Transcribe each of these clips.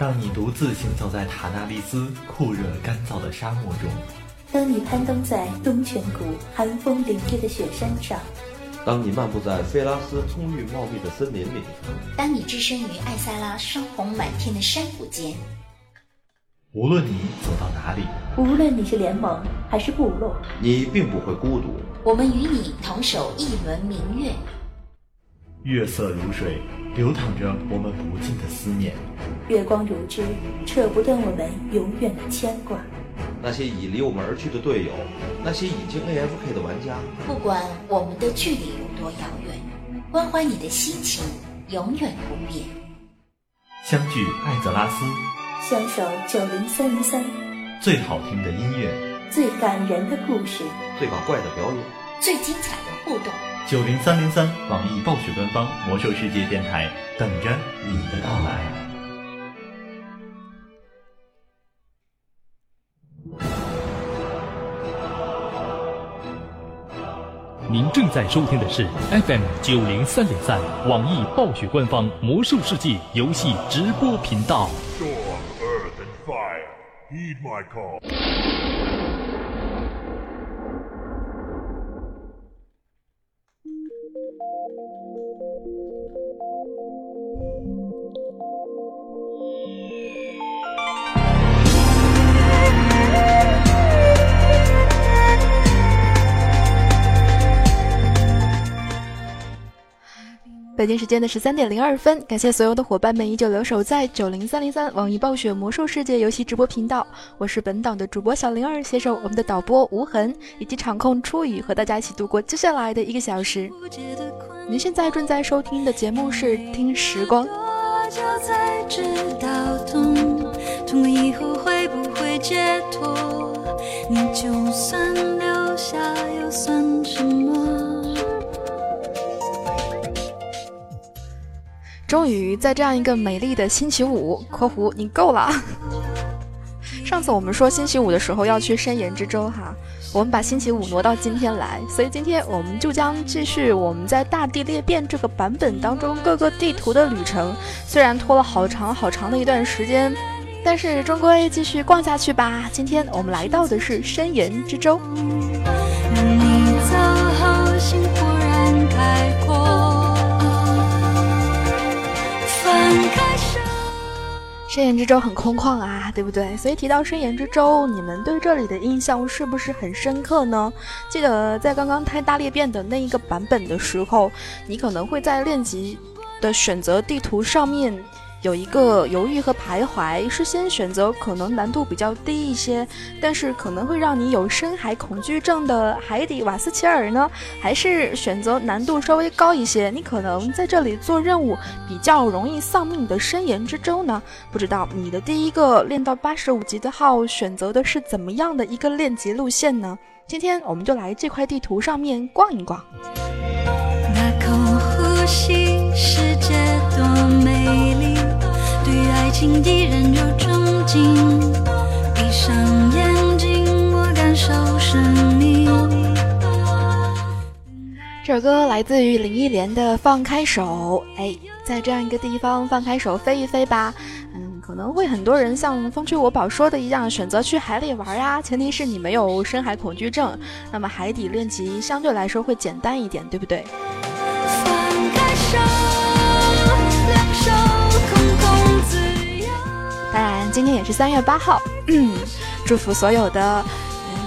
当你独自行走在塔纳利斯酷热干燥的沙漠中，当你攀登在东泉谷寒风凛冽的雪山上，当你漫步在菲拉斯葱郁茂密的森林里，当你置身于艾萨拉霜红满天的山谷间，无论你走到哪里，无论你是联盟还是部落，你并不会孤独。我们与你同守一轮明月。月色如水，流淌着我们不尽的思念；月光如织，扯不断我们永远的牵挂。那些已离我们而去的队友，那些已经 AFK 的玩家，不管我们的距离有多遥远，关怀你的心情永远不变。相聚艾泽拉斯，相守九零三零三，最好听的音乐，最感人的故事，最搞怪的表演，最精彩的互动。九零三零三，网易暴雪官方魔兽世界电台，等着你的到来。您正在收听的是 FM 九零三零三，网易暴雪官方魔兽世界游戏直播频道。北京时间的十三点零二分，感谢所有的伙伴们依旧留守在九零三零三网易暴雪魔兽世界游戏直播频道。我是本档的主播小灵儿，携手我们的导播无痕以及场控初雨，和大家一起度过接下来的一个小时。您现在正在收听的节目是《听时光》。你就算留下又算什么？终于在这样一个美丽的星期五（括弧你够了）。上次我们说星期五的时候要去深岩之舟哈，我们把星期五挪到今天来，所以今天我们就将继续我们在大地裂变这个版本当中各个地图的旅程。虽然拖了好长好长的一段时间，但是终归继续逛下去吧。今天我们来到的是深岩之舟。深岩之舟很空旷啊，对不对？所以提到深岩之舟，你们对这里的印象是不是很深刻呢？记得在刚刚开大裂变的那一个版本的时候，你可能会在练级的选择地图上面。有一个犹豫和徘徊，是先选择可能难度比较低一些，但是可能会让你有深海恐惧症的海底瓦斯奇尔呢，还是选择难度稍微高一些，你可能在这里做任务比较容易丧命的深岩之舟呢？不知道你的第一个练到八十五级的号选择的是怎么样的一个练级路线呢？今天我们就来这块地图上面逛一逛。那口呼吸，世界多。情的人有憧憬，闭上眼睛，我感受生命。这首歌来自于林忆莲的《放开手》。哎，在这样一个地方放开手飞一飞吧。嗯，可能会很多人像风吹我宝说的一样，选择去海里玩呀。前提是你没有深海恐惧症，那么海底练习相对来说会简单一点，对不对？放开手。当然，今天也是三月八号，嗯祝福所有的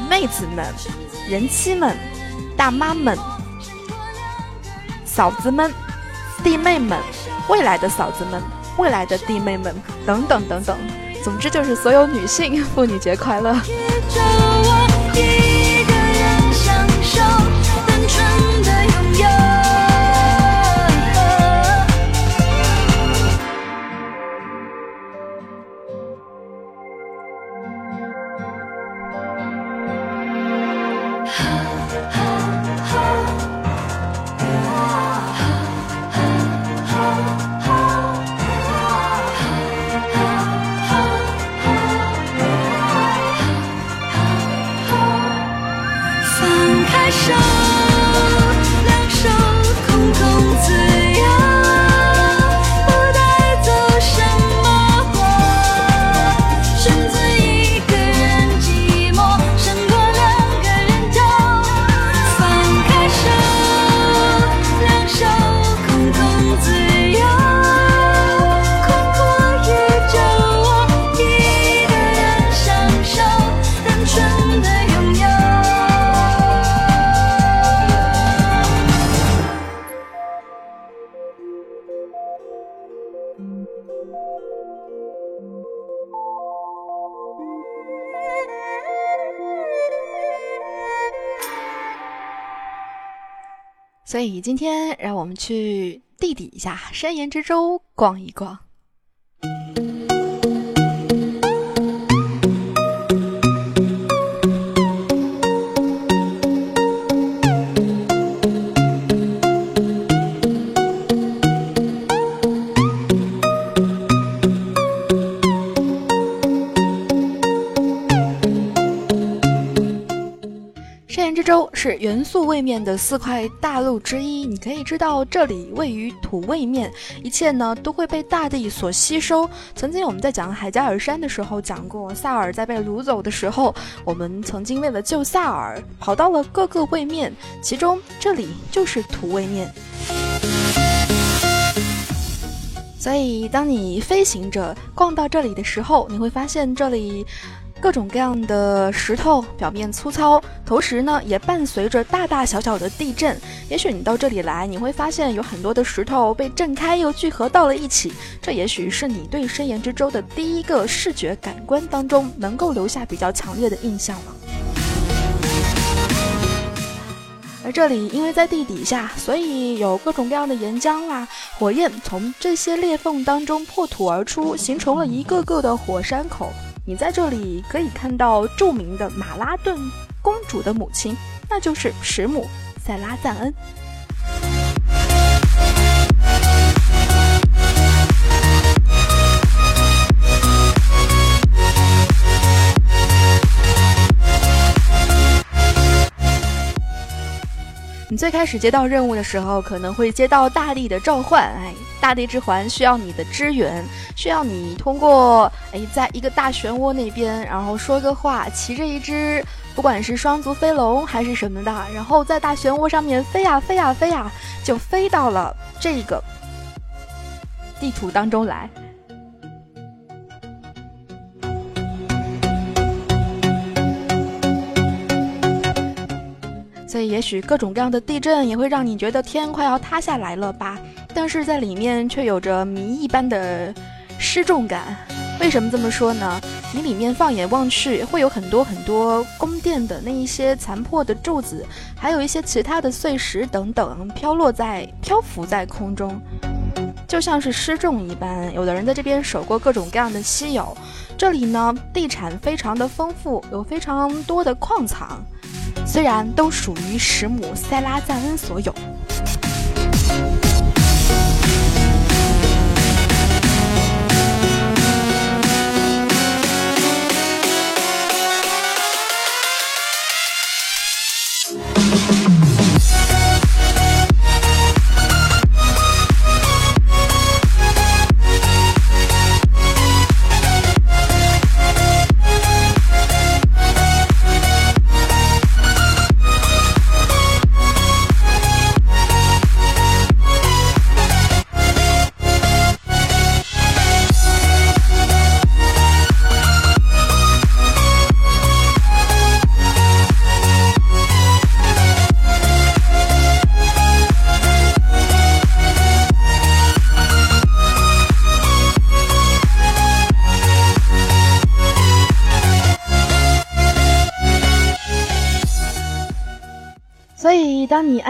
妹子们、人妻们、大妈们、嫂子们、弟妹们、未来的嫂子们、未来的弟妹们等等等等，总之就是所有女性妇女节快乐。所以今天让我们去地底下山岩之洲逛一逛。州是元素位面的四块大陆之一，你可以知道这里位于土位面，一切呢都会被大地所吸收。曾经我们在讲海加尔山的时候讲过，萨尔在被掳走的时候，我们曾经为了救萨尔跑到了各个位面，其中这里就是土位面。所以当你飞行着逛到这里的时候，你会发现这里。各种各样的石头表面粗糙，同时呢也伴随着大大小小的地震。也许你到这里来，你会发现有很多的石头被震开又聚合到了一起。这也许是你对深岩之舟的第一个视觉感官当中能够留下比较强烈的印象了。而这里因为在地底下，所以有各种各样的岩浆啦，火焰从这些裂缝当中破土而出，形成了一个个的火山口。你在这里可以看到著名的马拉顿公主的母亲，那就是石母塞拉赞恩。你最开始接到任务的时候，可能会接到大地的召唤，哎，大地之环需要你的支援，需要你通过哎，在一个大漩涡那边，然后说个话，骑着一只不管是双足飞龙还是什么的，然后在大漩涡上面飞呀飞呀飞呀，就飞到了这个地图当中来。所以，也许各种各样的地震也会让你觉得天快要塌下来了吧？但是在里面却有着谜一般的失重感。为什么这么说呢？你里面放眼望去，会有很多很多宫殿的那一些残破的柱子，还有一些其他的碎石等等，飘落在、漂浮在空中，就像是失重一般。有的人在这边守过各种各样的稀有。这里呢，地产非常的丰富，有非常多的矿藏。虽然都属于石母塞拉赞恩所有。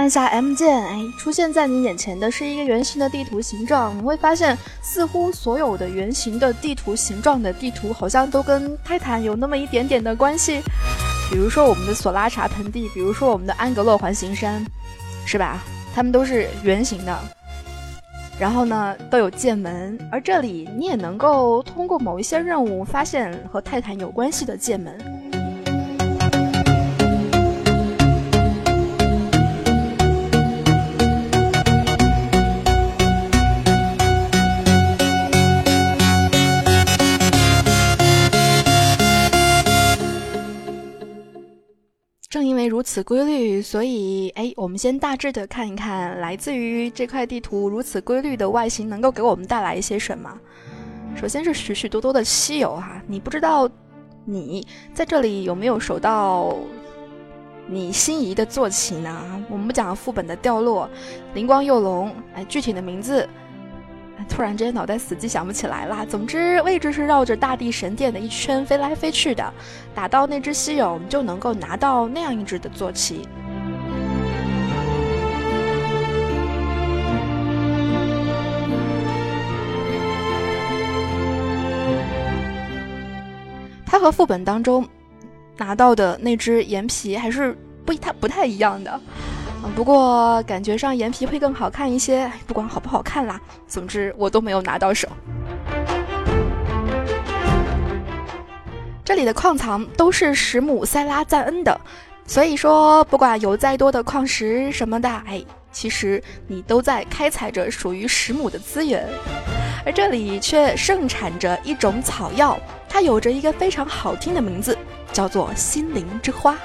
按下 M 键，哎，出现在你眼前的是一个圆形的地图形状。你会发现，似乎所有的圆形的地图形状的地图，好像都跟泰坦有那么一点点的关系。比如说我们的索拉查盆地，比如说我们的安格洛环形山，是吧？它们都是圆形的，然后呢，都有剑门。而这里，你也能够通过某一些任务，发现和泰坦有关系的剑门。正因为如此规律，所以哎，我们先大致的看一看，来自于这块地图如此规律的外形能够给我们带来一些什么。首先是许许多多的稀有哈，你不知道你在这里有没有守到你心仪的坐骑呢？我们不讲副本的掉落，灵光幼龙，哎，具体的名字突然之间脑袋死机想不起来啦。总之位置是绕着大地神殿的一圈飞来飞去的，打到那只稀有，我们就能够拿到那样一只的坐骑。它和副本当中拿到的那只岩皮还是不太不太一样的。不过感觉上岩皮会更好看一些，不管好不好看啦，总之我都没有拿到手。这里的矿藏都是石母塞拉赞恩的，所以说不管有再多的矿石什么的，哎，其实你都在开采着属于石母的资源，而这里却盛产着一种草药，它有着一个非常好听的名字，叫做心灵之花。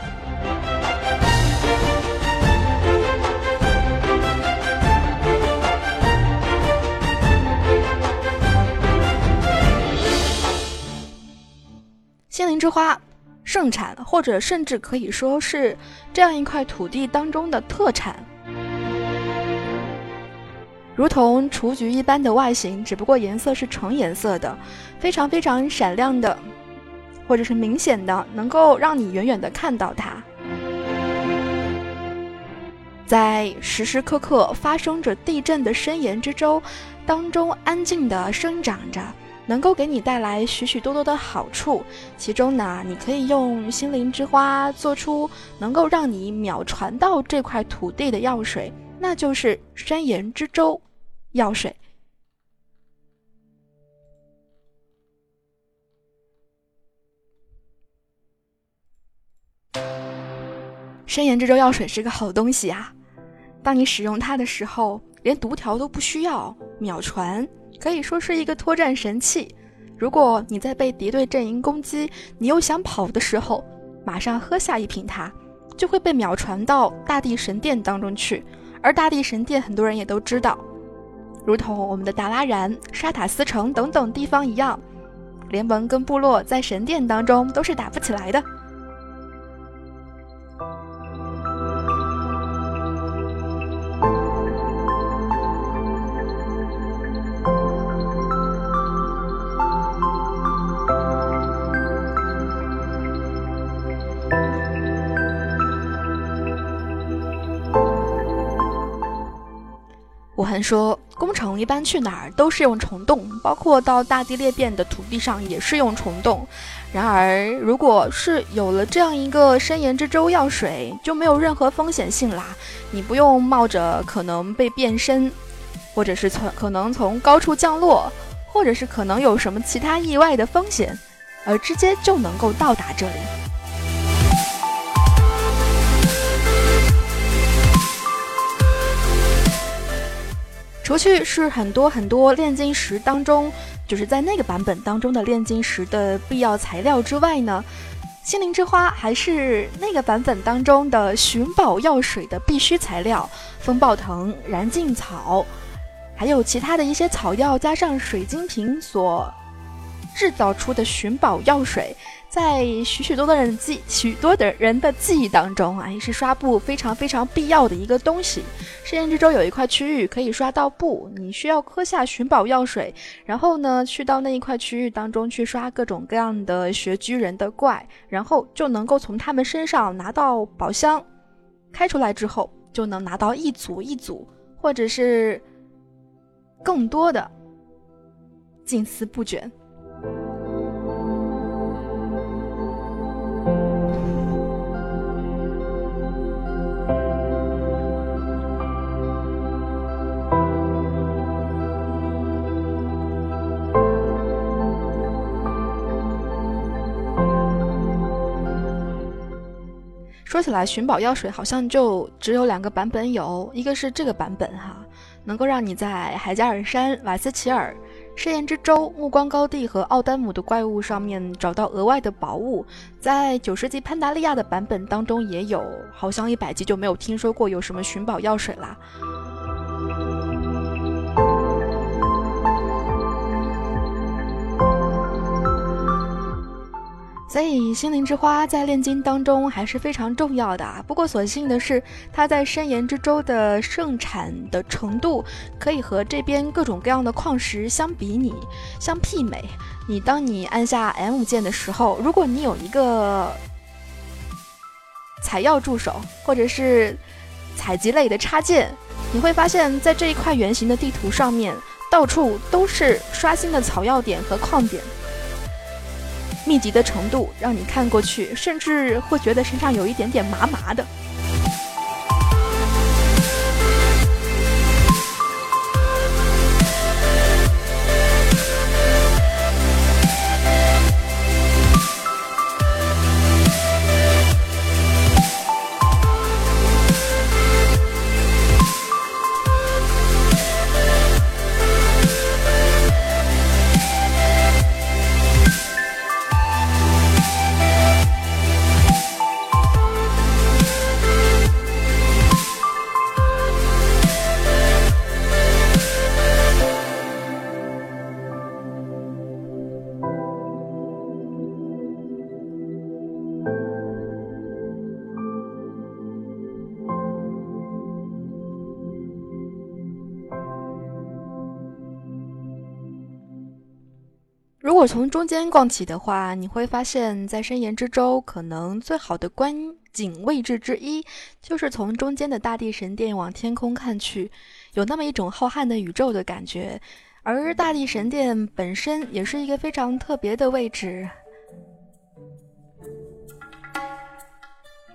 心灵之花盛产，或者甚至可以说是这样一块土地当中的特产，如同雏菊一般的外形，只不过颜色是橙颜色的，非常非常闪亮的，或者是明显的，能够让你远远的看到它，在时时刻刻发生着地震的深岩之洲当中安静的生长着。能够给你带来许许多多的好处，其中呢，你可以用心灵之花做出能够让你秒传到这块土地的药水，那就是山岩之舟药水。山岩之舟药水是个好东西啊，当你使用它的时候，连读条都不需要，秒传。可以说是一个脱战神器。如果你在被敌对阵营攻击，你又想跑的时候，马上喝下一瓶它，就会被秒传到大地神殿当中去。而大地神殿很多人也都知道，如同我们的达拉然、沙塔斯城等等地方一样，联盟跟部落在神殿当中都是打不起来的。说，工程一般去哪儿都是用虫洞，包括到大地裂变的土地上也是用虫洞。然而，如果是有了这样一个深岩之舟药水，就没有任何风险性啦。你不用冒着可能被变身，或者是从可能从高处降落，或者是可能有什么其他意外的风险，而直接就能够到达这里。除去是很多很多炼金石当中，就是在那个版本当中的炼金石的必要材料之外呢，心灵之花还是那个版本当中的寻宝药水的必须材料。风暴藤、燃尽草，还有其他的一些草药，加上水晶瓶所制造出的寻宝药水。在许许多多人记许多的人的记忆当中，哎，是刷布非常非常必要的一个东西。实验之中有一块区域可以刷到布，你需要喝下寻宝药水，然后呢，去到那一块区域当中去刷各种各样的穴居人的怪，然后就能够从他们身上拿到宝箱。开出来之后，就能拿到一组一组，或者是更多的金丝布卷。说起来，寻宝药水好像就只有两个版本，有一个是这个版本哈，能够让你在海加尔山、瓦斯奇尔、试验之舟、暮光高地和奥丹姆的怪物上面找到额外的宝物。在九十级潘达利亚的版本当中也有，好像一百级就没有听说过有什么寻宝药水啦。所以心灵之花在炼金当中还是非常重要的啊。不过所幸的是，它在深岩之州的盛产的程度可以和这边各种各样的矿石相比拟、相媲美。你当你按下 M 键的时候，如果你有一个采药助手或者是采集类的插件，你会发现在这一块圆形的地图上面，到处都是刷新的草药点和矿点。密集的程度让你看过去，甚至会觉得身上有一点点麻麻的。从中间逛起的话，你会发现在深岩之州，可能最好的观景位置之一，就是从中间的大地神殿往天空看去，有那么一种浩瀚的宇宙的感觉。而大地神殿本身也是一个非常特别的位置。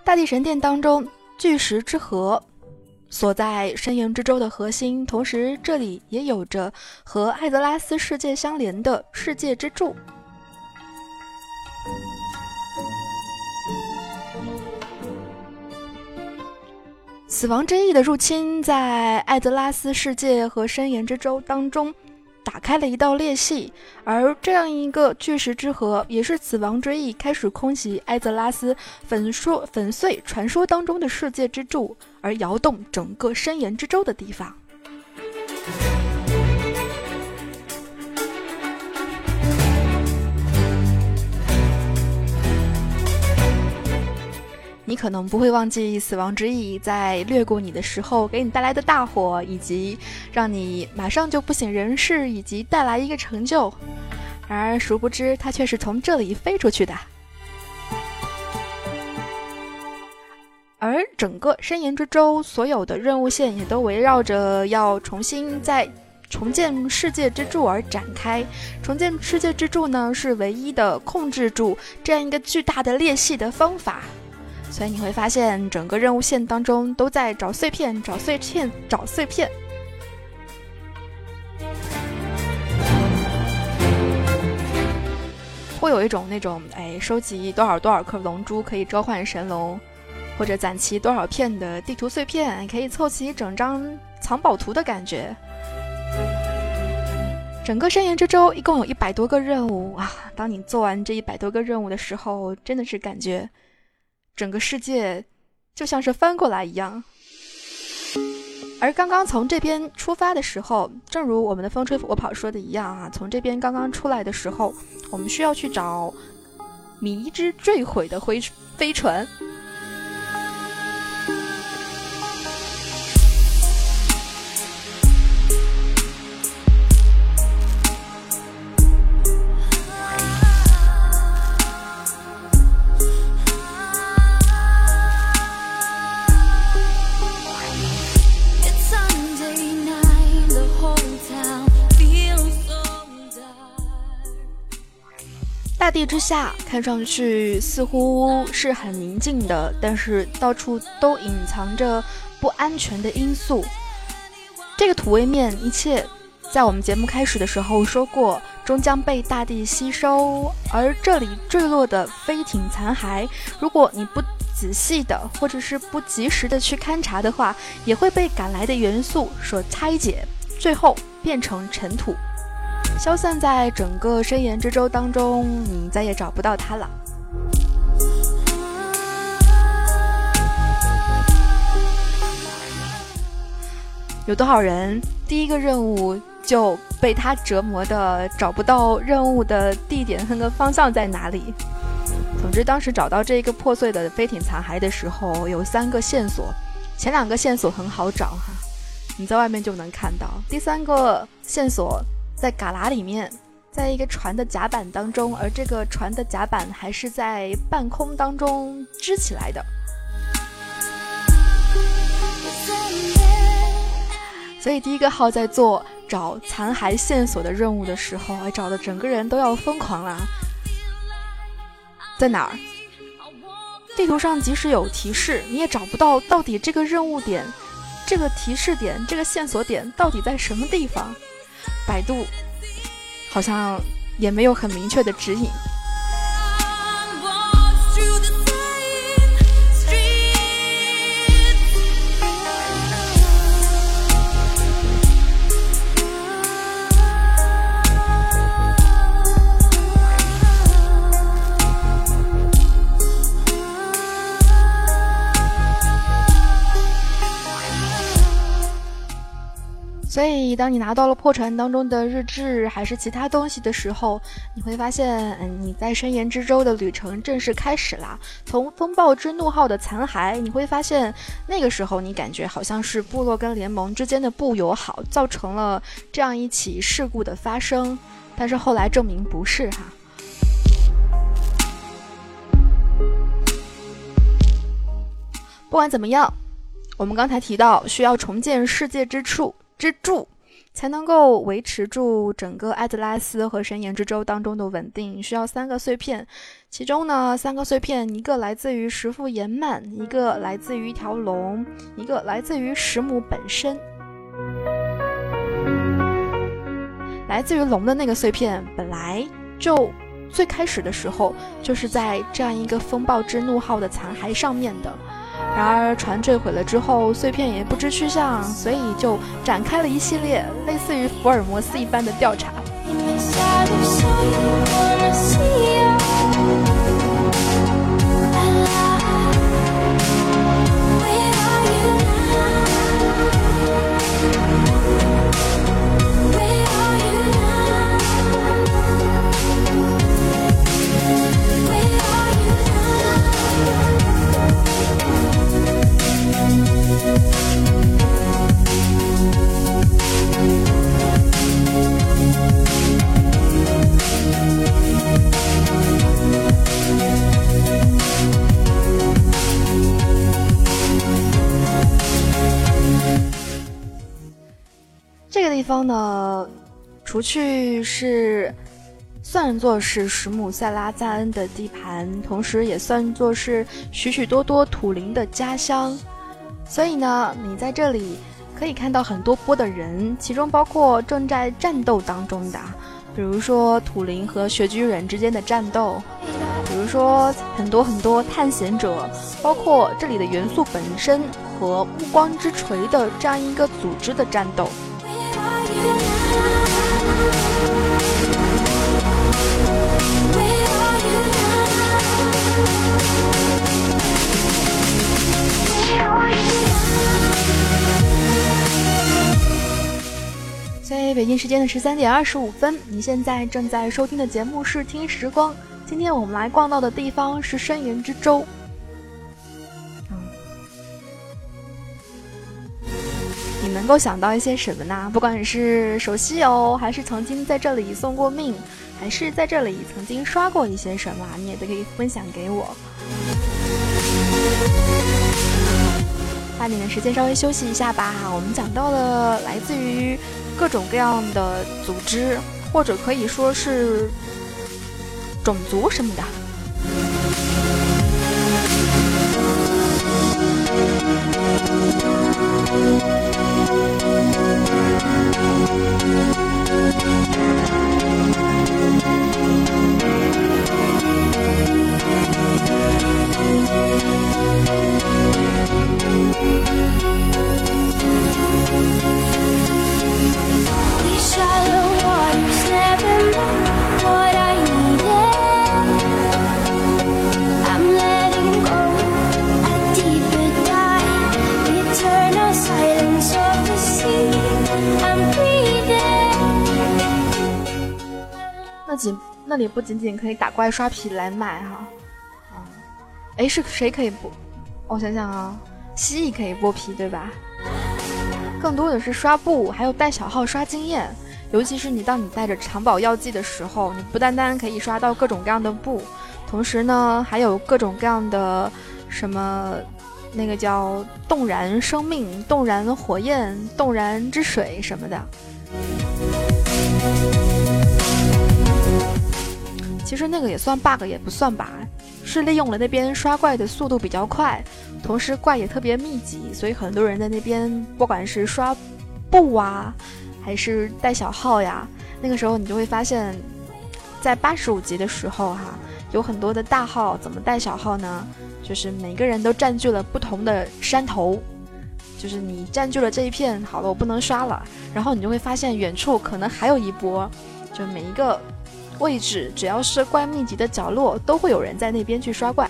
大地神殿当中，巨石之河。所在深岩之舟的核心，同时这里也有着和艾泽拉斯世界相连的世界之柱。死亡之翼的入侵，在艾泽拉斯世界和深岩之舟当中。打开了一道裂隙，而这样一个巨石之河，也是死亡之翼开始空袭艾泽拉斯，粉说粉碎传说当中的世界之柱，而摇动整个深岩之舟的地方。你可能不会忘记死亡之翼在掠过你的时候给你带来的大火，以及让你马上就不省人事，以及带来一个成就。然而，殊不知它却是从这里飞出去的。而整个深岩之舟所有的任务线也都围绕着要重新再重建世界之柱而展开。重建世界之柱呢，是唯一的控制住这样一个巨大的裂隙的方法。所以你会发现，整个任务线当中都在找碎片、找碎片、找碎片，会有一种那种哎，收集多少多少颗龙珠可以召唤神龙，或者攒齐多少片的地图碎片可以凑齐整张藏宝图的感觉。整个深岩之舟一共有一百多个任务啊！当你做完这一百多个任务的时候，真的是感觉。整个世界就像是翻过来一样，而刚刚从这边出发的时候，正如我们的风吹我跑说的一样啊，从这边刚刚出来的时候，我们需要去找迷之坠毁的灰飞船。大地之下，看上去似乎是很宁静的，但是到处都隐藏着不安全的因素。这个土位面，一切在我们节目开始的时候说过，终将被大地吸收。而这里坠落的飞艇残骸，如果你不仔细的，或者是不及时的去勘察的话，也会被赶来的元素所拆解，最后变成尘土。消散在整个深岩之舟当中，你再也找不到他了。有多少人第一个任务就被他折磨的找不到任务的地点和个方向在哪里？总之，当时找到这一个破碎的飞艇残骸的时候，有三个线索。前两个线索很好找哈，你在外面就能看到。第三个线索在旮旯里面，在一个船的甲板当中，而这个船的甲板还是在半空当中支起来的。所以第一个号在做找残骸线索的任务的时候，哎，找的整个人都要疯狂啦。在哪儿？地图上即使有提示，你也找不到到底这个任务点、这个提示点、这个线索点到底在什么地方。百度好像也没有很明确的指引。所以，当你拿到了破船当中的日志，还是其他东西的时候，你会发现，嗯，你在深岩之舟的旅程正式开始啦。从风暴之怒号的残骸，你会发现，那个时候你感觉好像是部落跟联盟之间的不友好，造成了这样一起事故的发生。但是后来证明不是哈。不管怎么样，我们刚才提到需要重建世界之处。支柱才能够维持住整个艾德拉斯和神岩之舟当中的稳定，需要三个碎片。其中呢，三个碎片，一个来自于石父岩幔，一个来自于一条龙，一个来自于石母本身。来自于龙的那个碎片，本来就最开始的时候就是在这样一个风暴之怒号的残骸上面的。然而，船坠毁了之后，碎片也不知去向，所以就展开了一系列类似于福尔摩斯一般的调查。地方呢，除去是算作是石姆塞拉赞恩的地盘，同时也算作是许许多多土灵的家乡。所以呢，你在这里可以看到很多波的人，其中包括正在战斗当中的，比如说土灵和雪居人之间的战斗，比如说很多很多探险者，包括这里的元素本身和暮光之锤的这样一个组织的战斗。在北京时间的十三点二十五分，你现在正在收听的节目是《听时光》。今天我们来逛到的地方是深岩之舟。你能够想到一些什么呢？不管是熟悉哦，还是曾经在这里送过命，还是在这里曾经刷过一些什么，你也都可以分享给我。把你的时间稍微休息一下吧。我们讲到了来自于各种各样的组织，或者可以说是种族什么的。那仅那里不仅仅可以打怪刷皮来买哈，啊哎，是谁可以剥？我想想啊，蜥蜴可以剥皮，对吧？更多的是刷布，还有带小号刷经验。尤其是你当你带着藏宝药剂的时候，你不单单可以刷到各种各样的布，同时呢，还有各种各样的什么，那个叫动燃生命、动燃火焰、动燃之水什么的。其实那个也算 bug，也不算吧，是利用了那边刷怪的速度比较快。同时怪也特别密集，所以很多人在那边，不管是刷布啊，还是带小号呀，那个时候你就会发现，在八十五级的时候哈，有很多的大号怎么带小号呢？就是每个人都占据了不同的山头，就是你占据了这一片，好了，我不能刷了，然后你就会发现远处可能还有一波，就每一个位置只要是怪密集的角落，都会有人在那边去刷怪。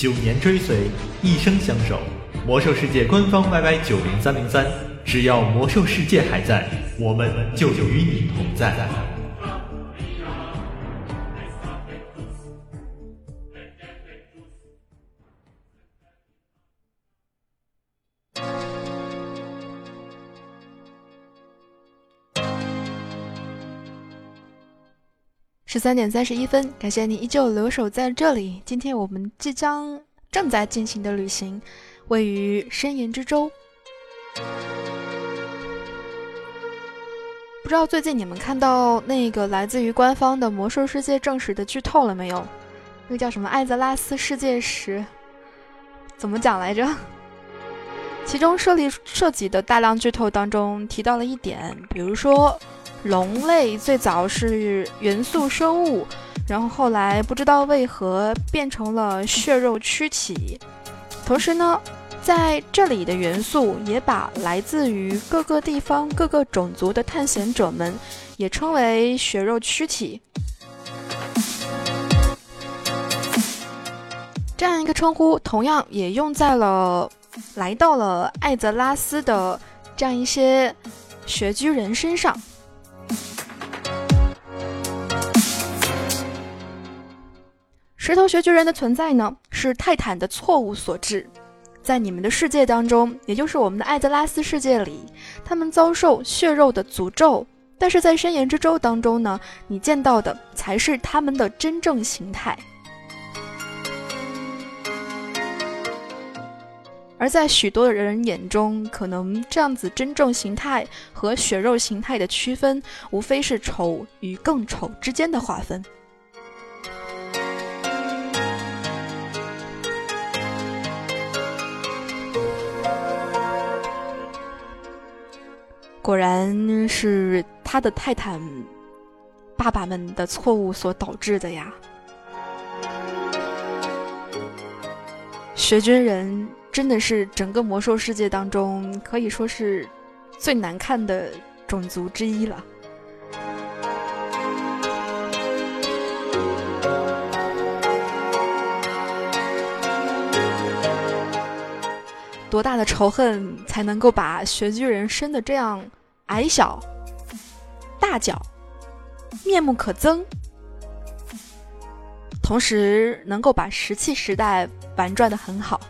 九年追随，一生相守。魔兽世界官方 YY 九零三零三，只要魔兽世界还在，我们就与你同在。三点三十一分，感谢你依旧留守在这里。今天我们即将正在进行的旅行，位于深岩之洲。不知道最近你们看到那个来自于官方的《魔兽世界》正史的剧透了没有？那个叫什么《艾泽拉斯世界史》，怎么讲来着？其中涉及涉及的大量剧透当中提到了一点，比如说龙类最早是元素生物，然后后来不知道为何变成了血肉躯体。同时呢，在这里的元素也把来自于各个地方、各个种族的探险者们也称为血肉躯体。这样一个称呼，同样也用在了。来到了艾泽拉斯的这样一些穴居人身上。石头学巨人的存在呢，是泰坦的错误所致。在你们的世界当中，也就是我们的艾泽拉斯世界里，他们遭受血肉的诅咒。但是在深岩之舟当中呢，你见到的才是他们的真正形态。而在许多的人眼中，可能这样子真正形态和血肉形态的区分，无非是丑与更丑之间的划分。果然是他的泰坦爸爸们的错误所导致的呀！学军人。真的是整个魔兽世界当中可以说是最难看的种族之一了。多大的仇恨才能够把雪巨人生的这样矮小、大脚、面目可憎，同时能够把石器时代玩转的很好？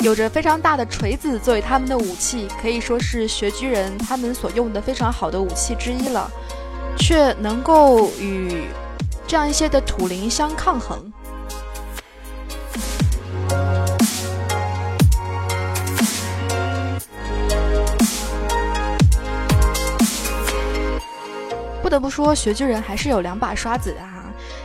有着非常大的锤子作为他们的武器，可以说是穴居人他们所用的非常好的武器之一了，却能够与这样一些的土灵相抗衡。不得不说，穴居人还是有两把刷子的啊。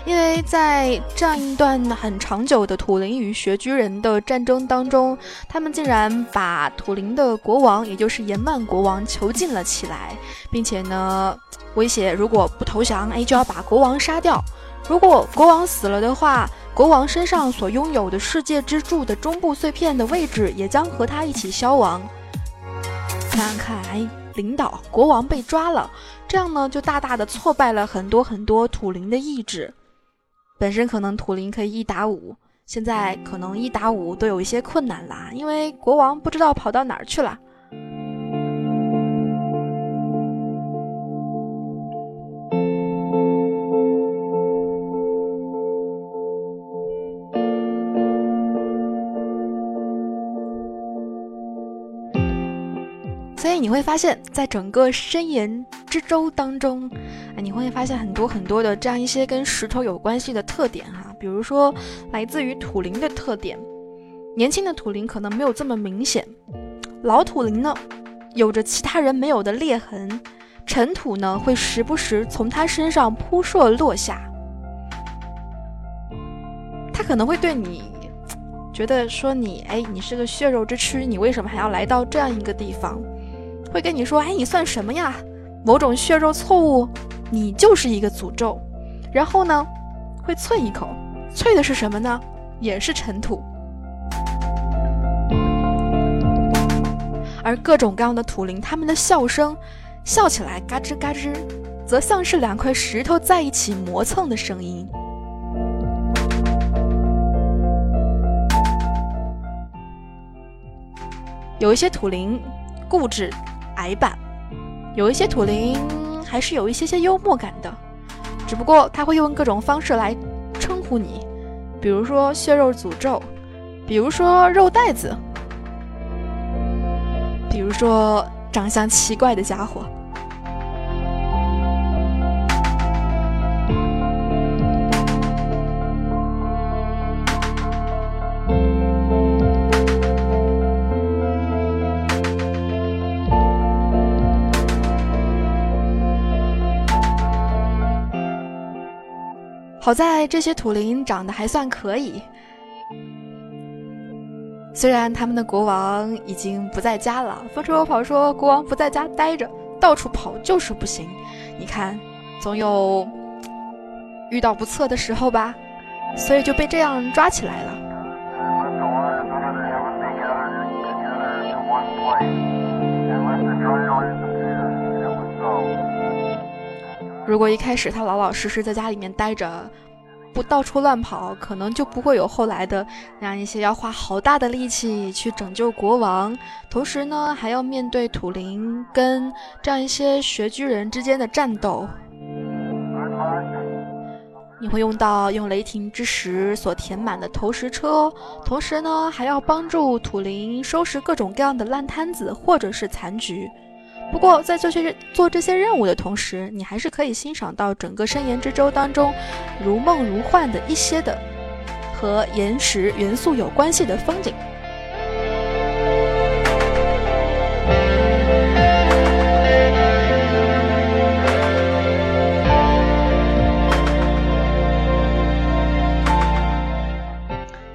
因为在这样一段很长久的土灵与穴居人的战争当中，他们竟然把土灵的国王，也就是延曼国王囚禁了起来，并且呢，威胁如果不投降，哎，就要把国王杀掉。如果国王死了的话，国王身上所拥有的世界之柱的中部碎片的位置也将和他一起消亡。看看，哎，领导国王被抓了，这样呢，就大大的挫败了很多很多土灵的意志。本身可能土灵可以一打五，现在可能一打五都有一些困难啦，因为国王不知道跑到哪儿去了。所以你会发现在整个深岩之舟当中。哎，你会发现很多很多的这样一些跟石头有关系的特点哈，比如说来自于土灵的特点，年轻的土灵可能没有这么明显，老土灵呢有着其他人没有的裂痕，尘土呢会时不时从他身上扑朔落下，他可能会对你觉得说你哎，你是个血肉之躯，你为什么还要来到这样一个地方？会跟你说哎，你算什么呀？某种血肉错误。你就是一个诅咒，然后呢，会啐一口，啐的是什么呢？也是尘土。而各种各样的土灵，他们的笑声，笑起来嘎吱嘎吱，则像是两块石头在一起磨蹭的声音。有一些土灵固执矮板，有一些土灵。还是有一些些幽默感的，只不过他会用各种方式来称呼你，比如说血肉诅咒，比如说肉袋子，比如说长相奇怪的家伙。好在这些土灵长得还算可以，虽然他们的国王已经不在家了。风车跑说：“国王不在家待着，到处跑就是不行。你看，总有遇到不测的时候吧，所以就被这样抓起来了。”如果一开始他老老实实在家里面待着，不到处乱跑，可能就不会有后来的那样一些要花好大的力气去拯救国王，同时呢还要面对土灵跟这样一些穴居人之间的战斗。你会用到用雷霆之石所填满的投石车，同时呢还要帮助土灵收拾各种各样的烂摊子或者是残局。不过，在做些做这些任务的同时，你还是可以欣赏到整个深岩之舟当中如梦如幻的一些的和岩石元素有关系的风景。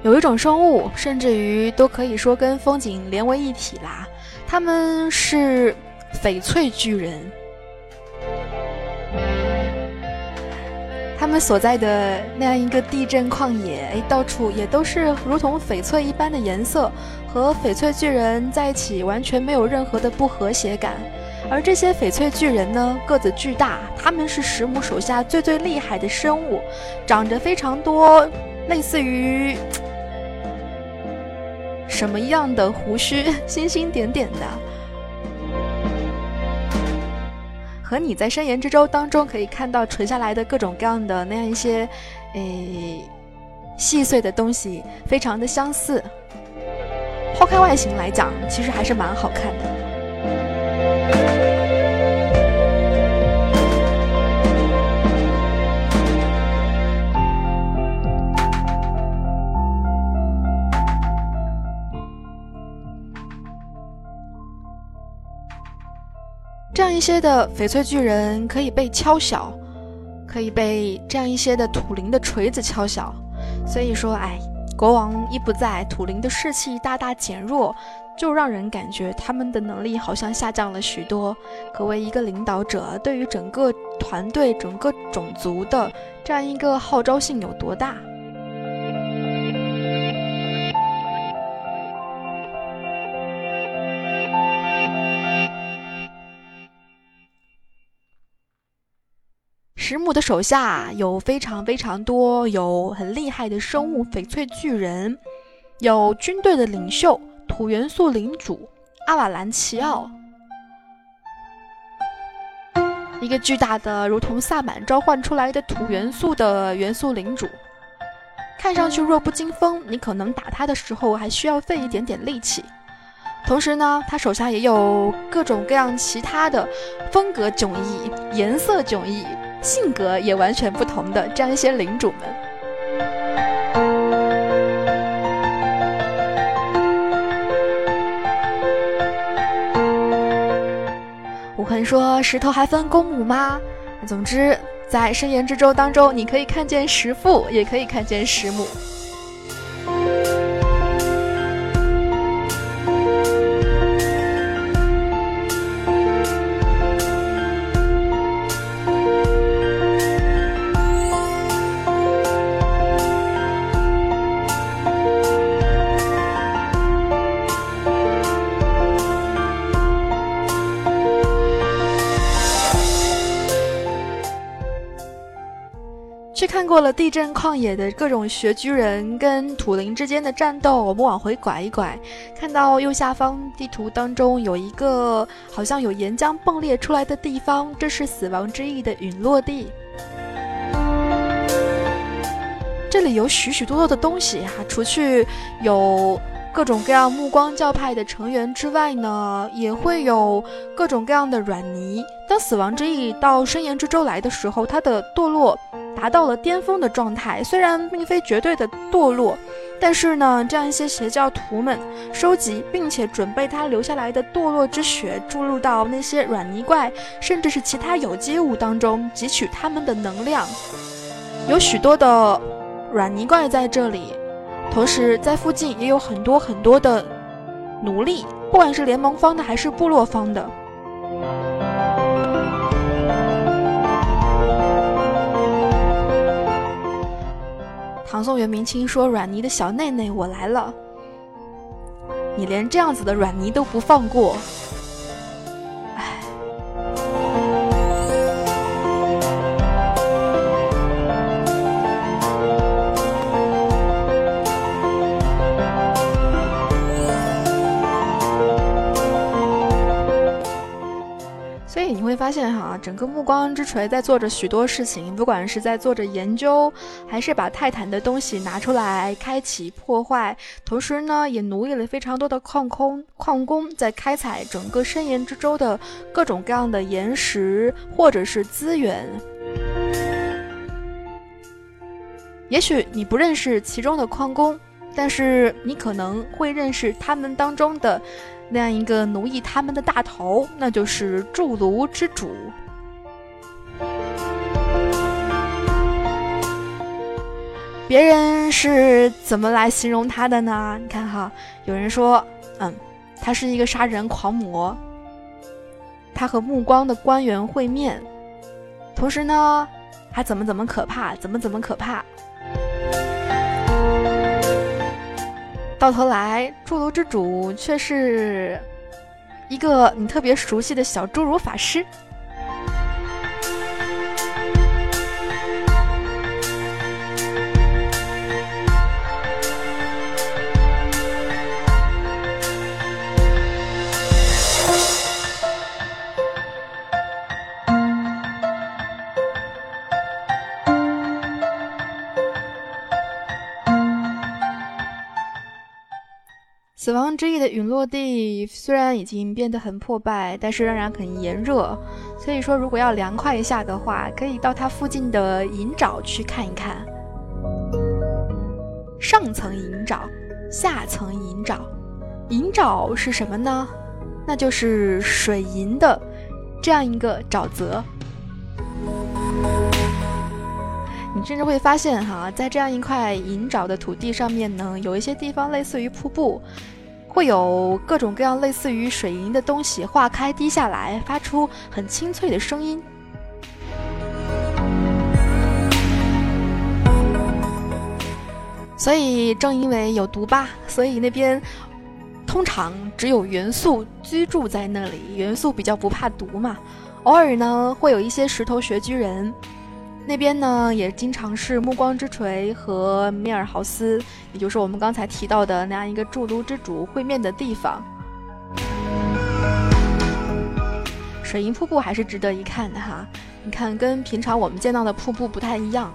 有一种生物，甚至于都可以说跟风景连为一体啦，它们是。翡翠巨人，他们所在的那样一个地震旷野，哎，到处也都是如同翡翠一般的颜色，和翡翠巨人在一起完全没有任何的不和谐感。而这些翡翠巨人呢，个子巨大，他们是石母手下最最厉害的生物，长着非常多类似于什么样的胡须，星星点点的。和你在深岩之舟当中可以看到垂下来的各种各样的那样一些，诶，细碎的东西，非常的相似。抛开外形来讲，其实还是蛮好看的。这样一些的翡翠巨人可以被敲小，可以被这样一些的土灵的锤子敲小。所以说，哎，国王一不在，土灵的士气大大减弱，就让人感觉他们的能力好像下降了许多。可谓一个领导者对于整个团队、整个种族的这样一个号召性有多大？石母的手下有非常非常多有很厉害的生物翡翠巨人，有军队的领袖土元素领主阿瓦兰奇奥，一个巨大的如同萨满召唤出来的土元素的元素领主，看上去弱不禁风，你可能打他的时候还需要费一点点力气。同时呢，他手下也有各种各样其他的风格迥异、颜色迥异。性格也完全不同的这样一些领主们，武恒说：“石头还分公母吗？”总之，在深岩之舟当中，你可以看见石父，也可以看见石母。过了地震旷野的各种穴居人跟土灵之间的战斗，我们往回拐一拐，看到右下方地图当中有一个好像有岩浆迸裂出来的地方，这是死亡之翼的陨落地。这里有许许多多的东西啊，除去有各种各样目光教派的成员之外呢，也会有各种各样的软泥。当死亡之翼到深岩之舟来的时候，它的堕落。达到了巅峰的状态，虽然并非绝对的堕落，但是呢，这样一些邪教徒们收集并且准备他留下来的堕落之血，注入到那些软泥怪，甚至是其他有机物当中，汲取他们的能量。有许多的软泥怪在这里，同时在附近也有很多很多的奴隶，不管是联盟方的还是部落方的。唐宋元明清说：“软泥的小内内，我来了。”你连这样子的软泥都不放过。整个暮光之锤在做着许多事情，不管是在做着研究，还是把泰坦的东西拿出来开启破坏，同时呢，也奴役了非常多的矿工，矿工在开采整个深岩之洲的各种各样的岩石或者是资源。也许你不认识其中的矿工，但是你可能会认识他们当中的。那样一个奴役他们的大头，那就是铸炉之主。别人是怎么来形容他的呢？你看哈，有人说，嗯，他是一个杀人狂魔。他和目光的官员会面，同时呢，还怎么怎么可怕，怎么怎么可怕。到头来，侏儒之主却是一个你特别熟悉的小侏儒法师。之翼的陨落地虽然已经变得很破败，但是仍然很炎热。所以说，如果要凉快一下的话，可以到它附近的银沼去看一看。上层银沼，下层银沼。银沼是什么呢？那就是水银的这样一个沼泽。你甚至会发现，哈，在这样一块银沼的土地上面呢，有一些地方类似于瀑布，会有各种各样类似于水银的东西化开滴下来，发出很清脆的声音。所以正因为有毒吧，所以那边通常只有元素居住在那里，元素比较不怕毒嘛。偶尔呢，会有一些石头穴居人。那边呢，也经常是暮光之锤和米尔豪斯，也就是我们刚才提到的那样一个筑炉之主会面的地方。水银瀑布还是值得一看的哈，你看，跟平常我们见到的瀑布不太一样，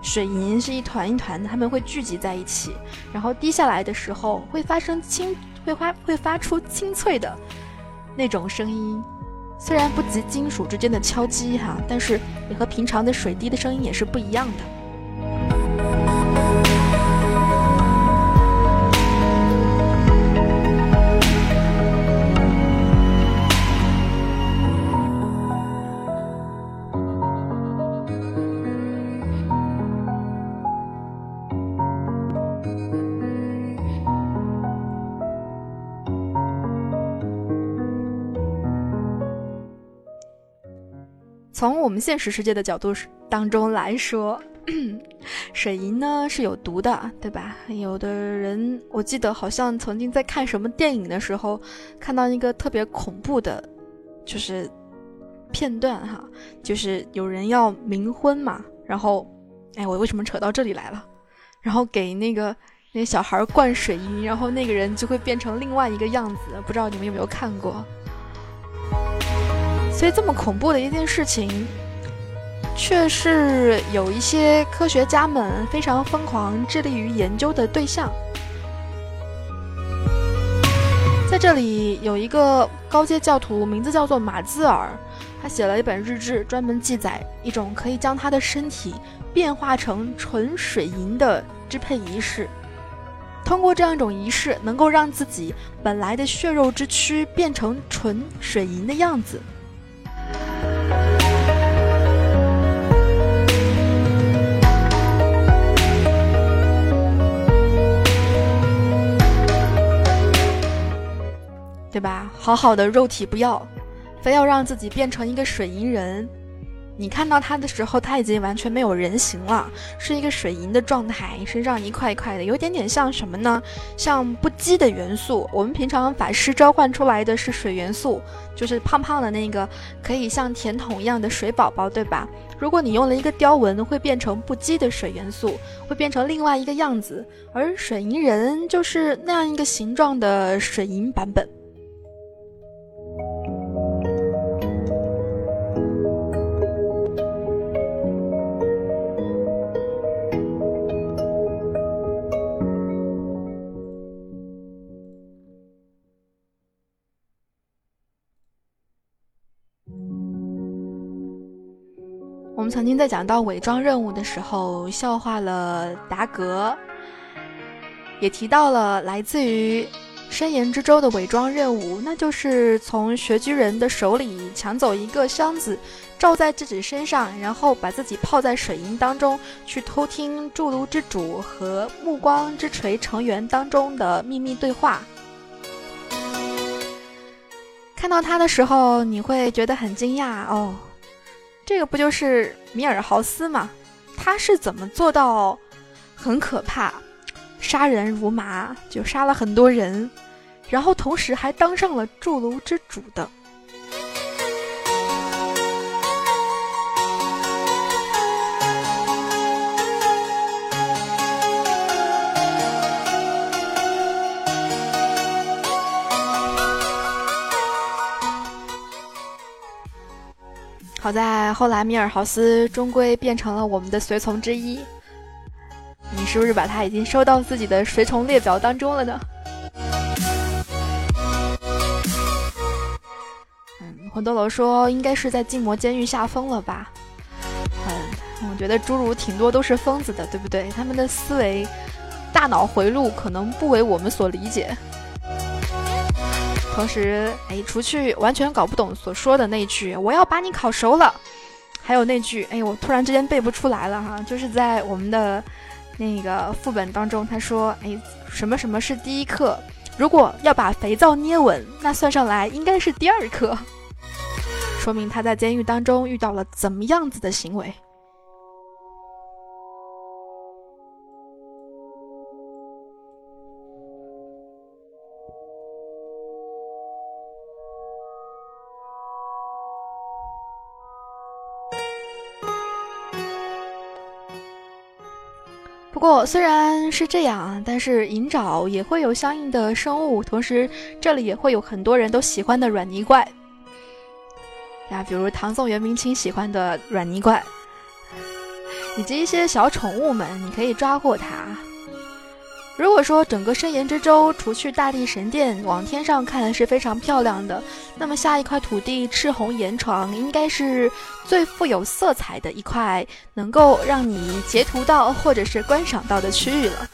水银是一团一团的，它们会聚集在一起，然后滴下来的时候会发生清，会发会发出清脆的那种声音。虽然不及金属之间的敲击哈，但是也和平常的水滴的声音也是不一样的。从我们现实世界的角度当中来说，水银呢是有毒的，对吧？有的人我记得好像曾经在看什么电影的时候，看到一个特别恐怖的，就是片段哈，就是有人要冥婚嘛，然后，哎，我为什么扯到这里来了？然后给那个那小孩灌水银，然后那个人就会变成另外一个样子，不知道你们有没有看过？所以这么恐怖的一件事情，却是有一些科学家们非常疯狂致力于研究的对象。在这里有一个高阶教徒，名字叫做马兹尔，他写了一本日志，专门记载一种可以将他的身体变化成纯水银的支配仪式。通过这样一种仪式，能够让自己本来的血肉之躯变成纯水银的样子。对吧？好好的肉体不要非要让自己变成一个水银人。你看到他的时候，他已经完全没有人形了，是一个水银的状态，身上一块一块的，有点点像什么呢？像不羁的元素。我们平常法师召唤出来的是水元素，就是胖胖的那个，可以像甜筒一样的水宝宝，对吧？如果你用了一个雕纹，会变成不羁的水元素，会变成另外一个样子。而水银人就是那样一个形状的水银版本。曾经在讲到伪装任务的时候，笑话了达格，也提到了来自于深岩之舟的伪装任务，那就是从穴居人的手里抢走一个箱子，罩在自己身上，然后把自己泡在水银当中，去偷听筑炉之主和暮光之锤成员当中的秘密对话。看到他的时候，你会觉得很惊讶哦。这个不就是米尔豪斯吗？他是怎么做到很可怕，杀人如麻，就杀了很多人，然后同时还当上了筑炉之主的？好在后来米尔豪斯终归变成了我们的随从之一，你是不是把他已经收到自己的随从列表当中了呢？嗯，魂斗罗说应该是在禁魔监狱下疯了吧？嗯，我觉得侏儒挺多都是疯子的，对不对？他们的思维、大脑回路可能不为我们所理解。同时，哎，除去完全搞不懂所说的那句“我要把你烤熟了”，还有那句“哎，我突然之间背不出来了哈”，就是在我们的那个副本当中，他说：“哎，什么什么是第一课？如果要把肥皂捏稳，那算上来应该是第二课。”说明他在监狱当中遇到了怎么样子的行为。虽然是这样，但是银沼也会有相应的生物，同时这里也会有很多人都喜欢的软泥怪呀，比如唐宋元明清喜欢的软泥怪，以及一些小宠物们，你可以抓获它。如果说整个深岩之舟，除去大地神殿往天上看是非常漂亮的，那么下一块土地赤红岩床应该是最富有色彩的一块，能够让你截图到或者是观赏到的区域了。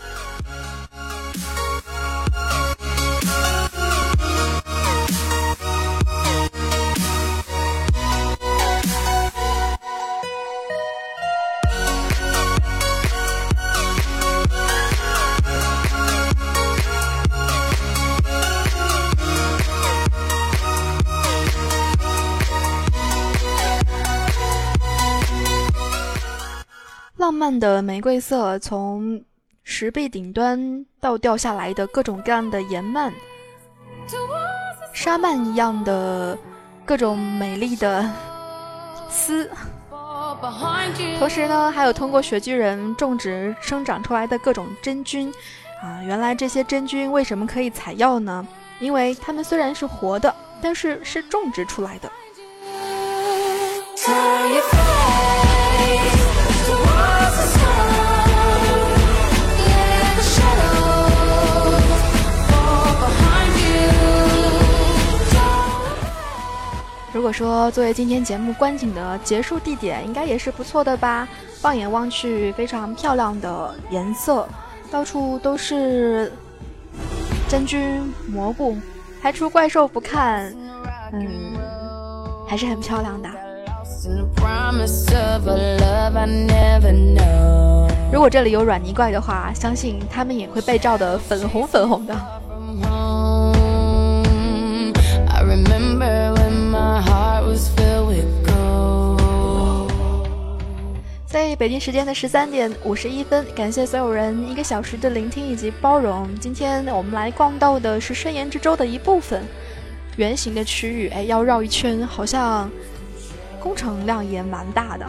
的玫瑰色，从石壁顶端到掉下来的各种各样的岩蔓、沙幔一样的各种美丽的丝，同时呢，还有通过雪巨人种植生长出来的各种真菌啊。原来这些真菌为什么可以采药呢？因为它们虽然是活的，但是是种植出来的。如果说作为今天节目观景的结束地点，应该也是不错的吧？放眼望去，非常漂亮的颜色，到处都是真菌蘑菇，排除怪兽不看，嗯，还是很漂亮的。如果这里有软泥怪的话，相信他们也会被照得粉红粉红的。在北京时间的十三点五十一分，感谢所有人一个小时的聆听以及包容。今天我们来逛到的是深岩之洲的一部分圆形的区域，哎，要绕一圈，好像工程量也蛮大的。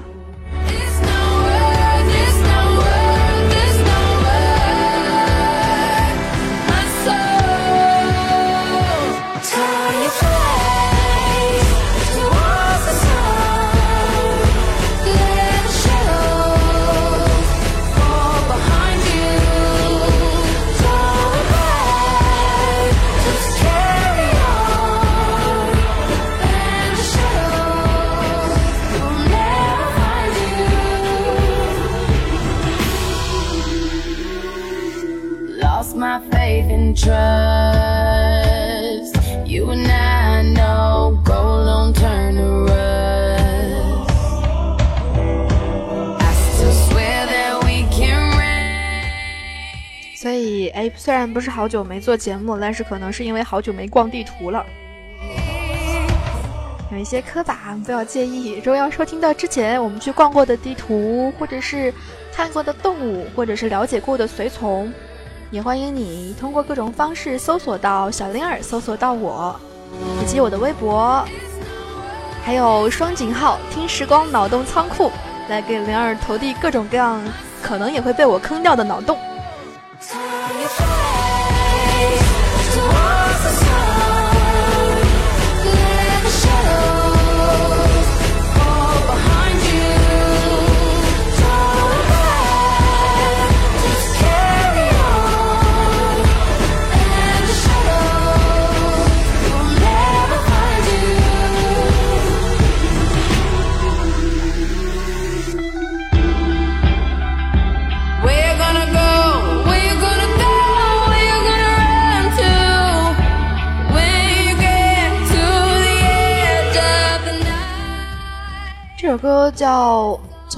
虽然不是好久没做节目，但是可能是因为好久没逛地图了，有一些磕巴，不要介意。如果要收听到之前我们去逛过的地图，或者是看过的动物，或者是了解过的随从。也欢迎你通过各种方式搜索到小灵儿，搜索到我，以及我的微博，还有双井号听时光脑洞仓库，来给灵儿投递各种各样可能也会被我坑掉的脑洞。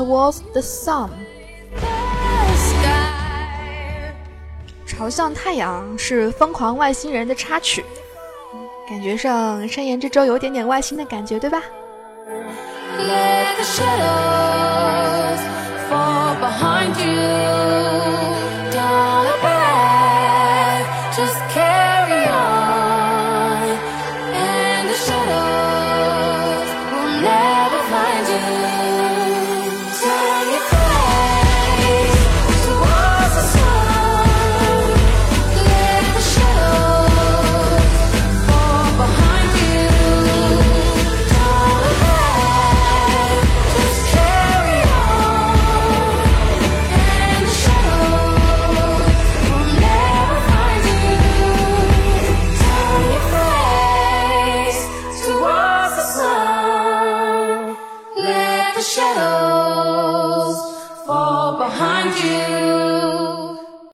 towards the sun。朝向太阳是《疯狂外星人》的插曲，感觉上山岩这周有点点外星的感觉，对吧？Let the shadows fall behind you. Don't back. Just